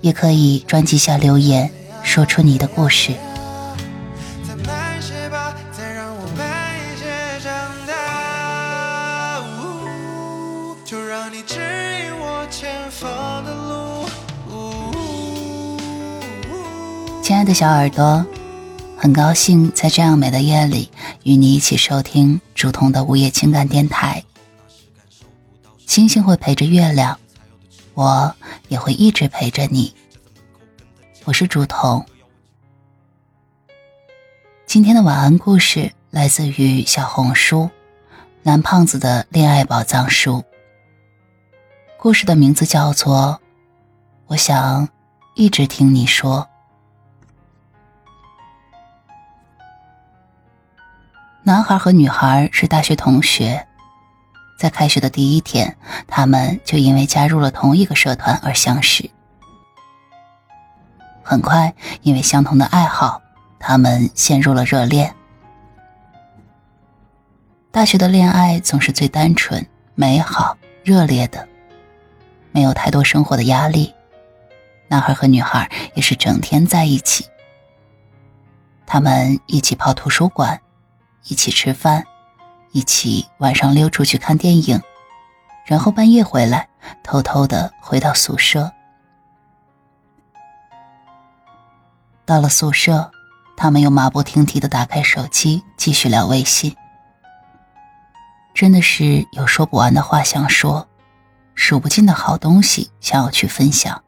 也可以专辑下留言，说出你的故事。亲爱的小耳朵，很高兴在这样美的夜里与你一起收听竹筒的午夜情感电台。星星会陪着月亮。我也会一直陪着你。我是竹筒。今天的晚安故事来自于小红书“男胖子的恋爱宝藏书”。故事的名字叫做《我想一直听你说》。男孩和女孩是大学同学。在开学的第一天，他们就因为加入了同一个社团而相识。很快，因为相同的爱好，他们陷入了热恋。大学的恋爱总是最单纯、美好、热烈的，没有太多生活的压力。男孩和女孩也是整天在一起，他们一起泡图书馆，一起吃饭。一起晚上溜出去看电影，然后半夜回来，偷偷的回到宿舍。到了宿舍，他们又马不停蹄的打开手机，继续聊微信。真的是有说不完的话想说，数不尽的好东西想要去分享。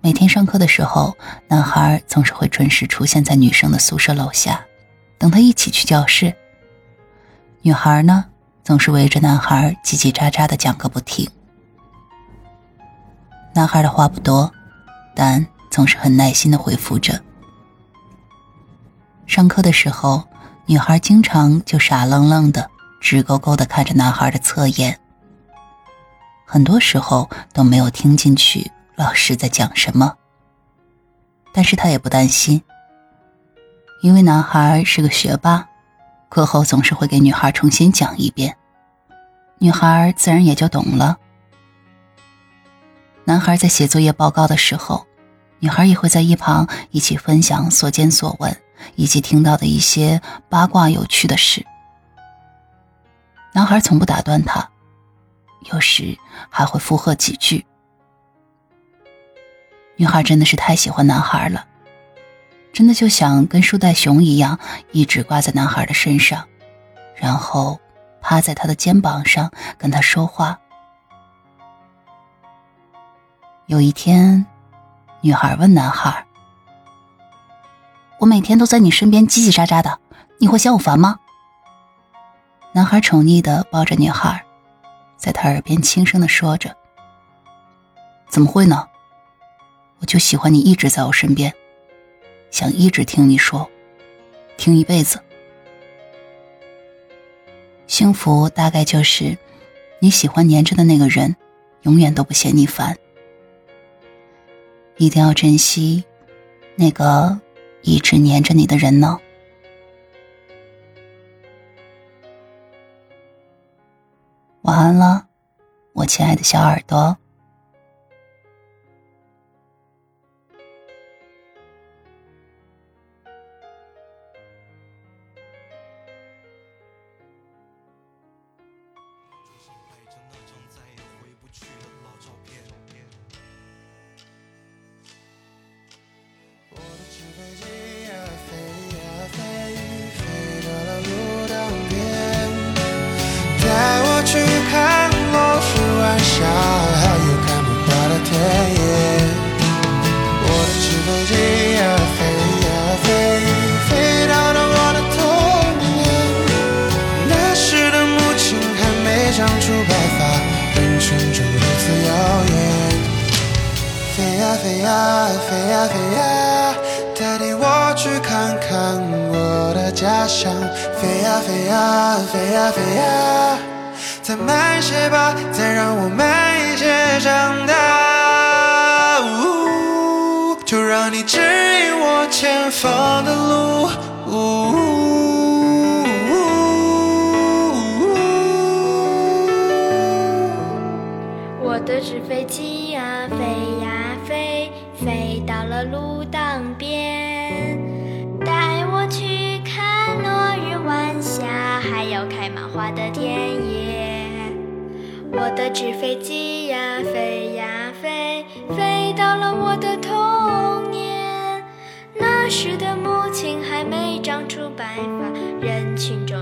每天上课的时候，男孩总是会准时出现在女生的宿舍楼下。等他一起去教室，女孩呢总是围着男孩叽叽喳喳的讲个不停。男孩的话不多，但总是很耐心的回复着。上课的时候，女孩经常就傻愣愣的、直勾勾的看着男孩的侧颜，很多时候都没有听进去老师在讲什么。但是他也不担心。因为男孩是个学霸，课后总是会给女孩重新讲一遍，女孩自然也就懂了。男孩在写作业报告的时候，女孩也会在一旁一起分享所见所闻以及听到的一些八卦有趣的事。男孩从不打断她，有时还会附和几句。女孩真的是太喜欢男孩了。真的就想跟树袋熊一样，一直挂在男孩的身上，然后趴在他的肩膀上跟他说话。有一天，女孩问男孩：“我每天都在你身边叽叽喳喳的，你会嫌我烦吗？”男孩宠溺的抱着女孩，在她耳边轻声的说着：“怎么会呢？我就喜欢你一直在我身边。”想一直听你说，听一辈子。幸福大概就是你喜欢黏着的那个人，永远都不嫌你烦。一定要珍惜那个一直黏着你的人呢。晚安了，我亲爱的小耳朵。呀飞呀，带领我去看看我的家乡。飞呀飞呀飞呀飞呀，再慢些吧，再让我慢一些长大。呜，就让你指引我前方的路。我的纸飞机路当边带我去看落日晚霞还有开满花的田野我的纸飞机呀飞呀飞飞到了我的童年。那时的母亲还没长出白发人群中